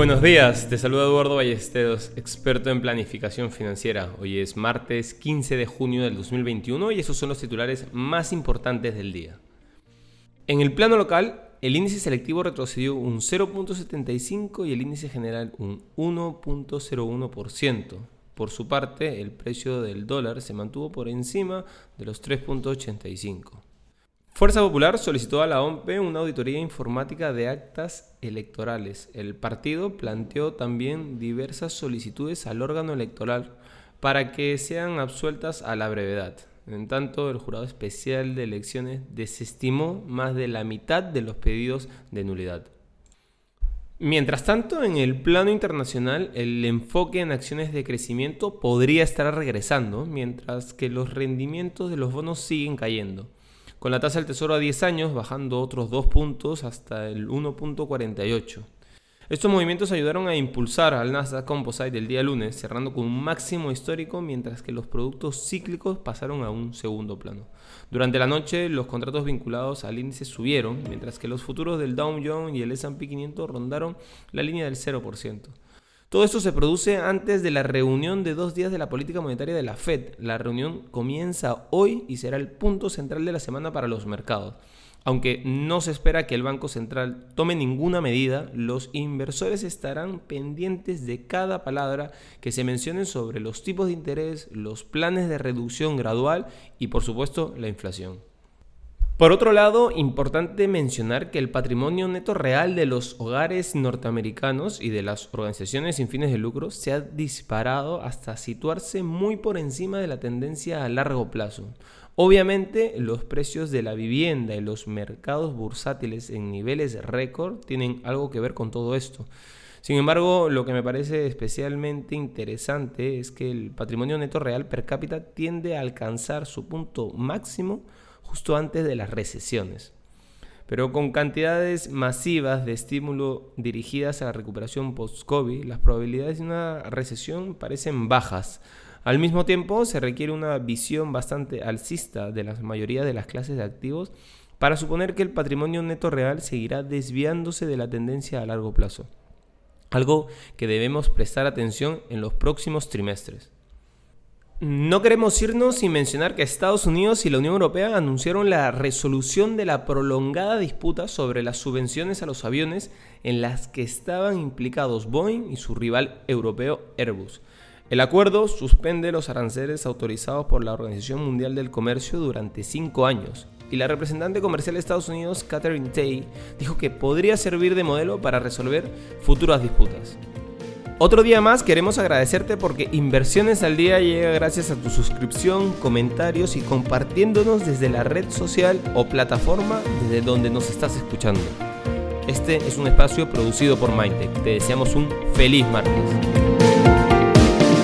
Buenos días, te saluda Eduardo Ballesteros, experto en planificación financiera. Hoy es martes 15 de junio del 2021 y esos son los titulares más importantes del día. En el plano local, el índice selectivo retrocedió un 0.75 y el índice general un 1.01%. Por su parte, el precio del dólar se mantuvo por encima de los 3.85. Fuerza Popular solicitó a la OMP una auditoría informática de actas electorales. El partido planteó también diversas solicitudes al órgano electoral para que sean absueltas a la brevedad. En tanto, el jurado especial de elecciones desestimó más de la mitad de los pedidos de nulidad. Mientras tanto, en el plano internacional, el enfoque en acciones de crecimiento podría estar regresando, mientras que los rendimientos de los bonos siguen cayendo con la tasa del tesoro a 10 años bajando otros 2 puntos hasta el 1.48. Estos movimientos ayudaron a impulsar al Nasdaq Composite el día lunes, cerrando con un máximo histórico, mientras que los productos cíclicos pasaron a un segundo plano. Durante la noche, los contratos vinculados al índice subieron, mientras que los futuros del Dow Jones y el S&P 500 rondaron la línea del 0%. Todo esto se produce antes de la reunión de dos días de la política monetaria de la Fed. La reunión comienza hoy y será el punto central de la semana para los mercados. Aunque no se espera que el Banco Central tome ninguna medida, los inversores estarán pendientes de cada palabra que se mencione sobre los tipos de interés, los planes de reducción gradual y por supuesto la inflación. Por otro lado, importante mencionar que el patrimonio neto real de los hogares norteamericanos y de las organizaciones sin fines de lucro se ha disparado hasta situarse muy por encima de la tendencia a largo plazo. Obviamente, los precios de la vivienda y los mercados bursátiles en niveles récord tienen algo que ver con todo esto. Sin embargo, lo que me parece especialmente interesante es que el patrimonio neto real per cápita tiende a alcanzar su punto máximo justo antes de las recesiones. Pero con cantidades masivas de estímulo dirigidas a la recuperación post-COVID, las probabilidades de una recesión parecen bajas. Al mismo tiempo, se requiere una visión bastante alcista de la mayoría de las clases de activos para suponer que el patrimonio neto real seguirá desviándose de la tendencia a largo plazo. Algo que debemos prestar atención en los próximos trimestres. No queremos irnos sin mencionar que Estados Unidos y la Unión Europea anunciaron la resolución de la prolongada disputa sobre las subvenciones a los aviones en las que estaban implicados Boeing y su rival europeo Airbus. El acuerdo suspende los aranceles autorizados por la Organización Mundial del Comercio durante cinco años, y la representante comercial de Estados Unidos, Catherine Tai, dijo que podría servir de modelo para resolver futuras disputas. Otro día más queremos agradecerte porque Inversiones al Día llega gracias a tu suscripción, comentarios y compartiéndonos desde la red social o plataforma desde donde nos estás escuchando. Este es un espacio producido por Mindtech. Te deseamos un feliz martes.